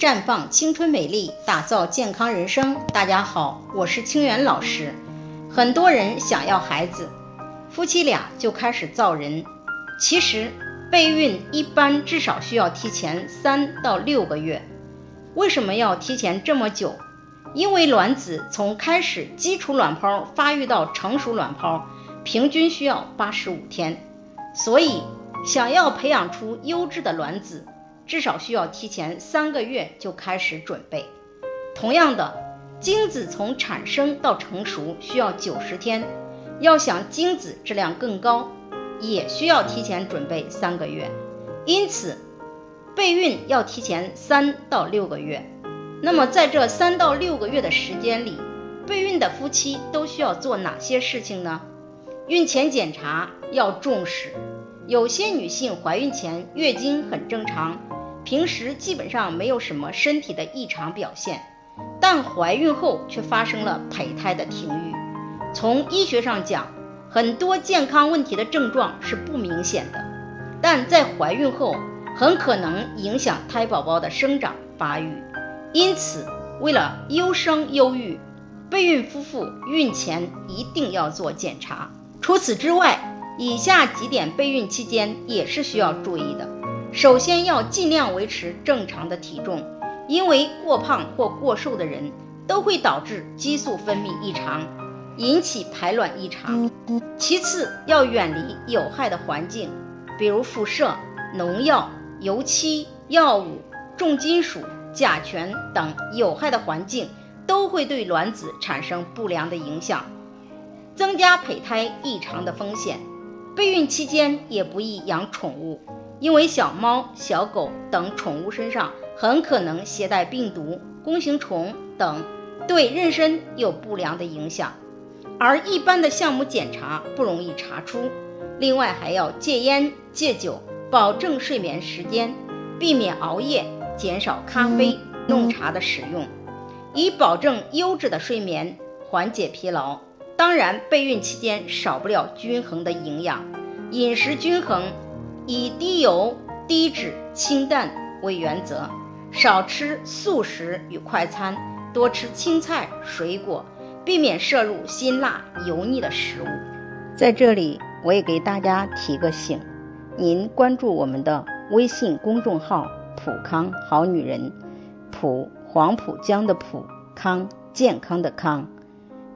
绽放青春美丽，打造健康人生。大家好，我是清源老师。很多人想要孩子，夫妻俩就开始造人。其实备孕一般至少需要提前三到六个月。为什么要提前这么久？因为卵子从开始基础卵泡发育到成熟卵泡，平均需要八十五天，所以想要培养出优质的卵子，至少需要提前三个月就开始准备。同样的，精子从产生到成熟需要九十天，要想精子质量更高，也需要提前准备三个月。因此，备孕要提前三到六个月。那么在这三到六个月的时间里，备孕的夫妻都需要做哪些事情呢？孕前检查要重视。有些女性怀孕前月经很正常，平时基本上没有什么身体的异常表现，但怀孕后却发生了胚胎的停育。从医学上讲，很多健康问题的症状是不明显的，但在怀孕后很可能影响胎宝宝的生长发育。因此，为了优生优育，备孕夫妇孕前一定要做检查。除此之外，以下几点备孕期间也是需要注意的。首先要尽量维持正常的体重，因为过胖或过瘦的人都会导致激素分泌异常，引起排卵异常。其次要远离有害的环境，比如辐射、农药、油漆、药物、重金属。甲醛等有害的环境都会对卵子产生不良的影响，增加胚胎异常的风险。备孕期间也不宜养宠物，因为小猫、小狗等宠物身上很可能携带病毒、弓形虫等，对妊娠有不良的影响。而一般的项目检查不容易查出。另外还要戒烟戒酒，保证睡眠时间，避免熬夜。减少咖啡、浓茶的使用，以保证优质的睡眠，缓解疲劳。当然，备孕期间少不了均衡的营养，饮食均衡，以低油、低脂、清淡为原则，少吃素食与快餐，多吃青菜、水果，避免摄入辛辣、油腻的食物。在这里，我也给大家提个醒，您关注我们的微信公众号。普康好女人，普黄浦江的普康健康的康，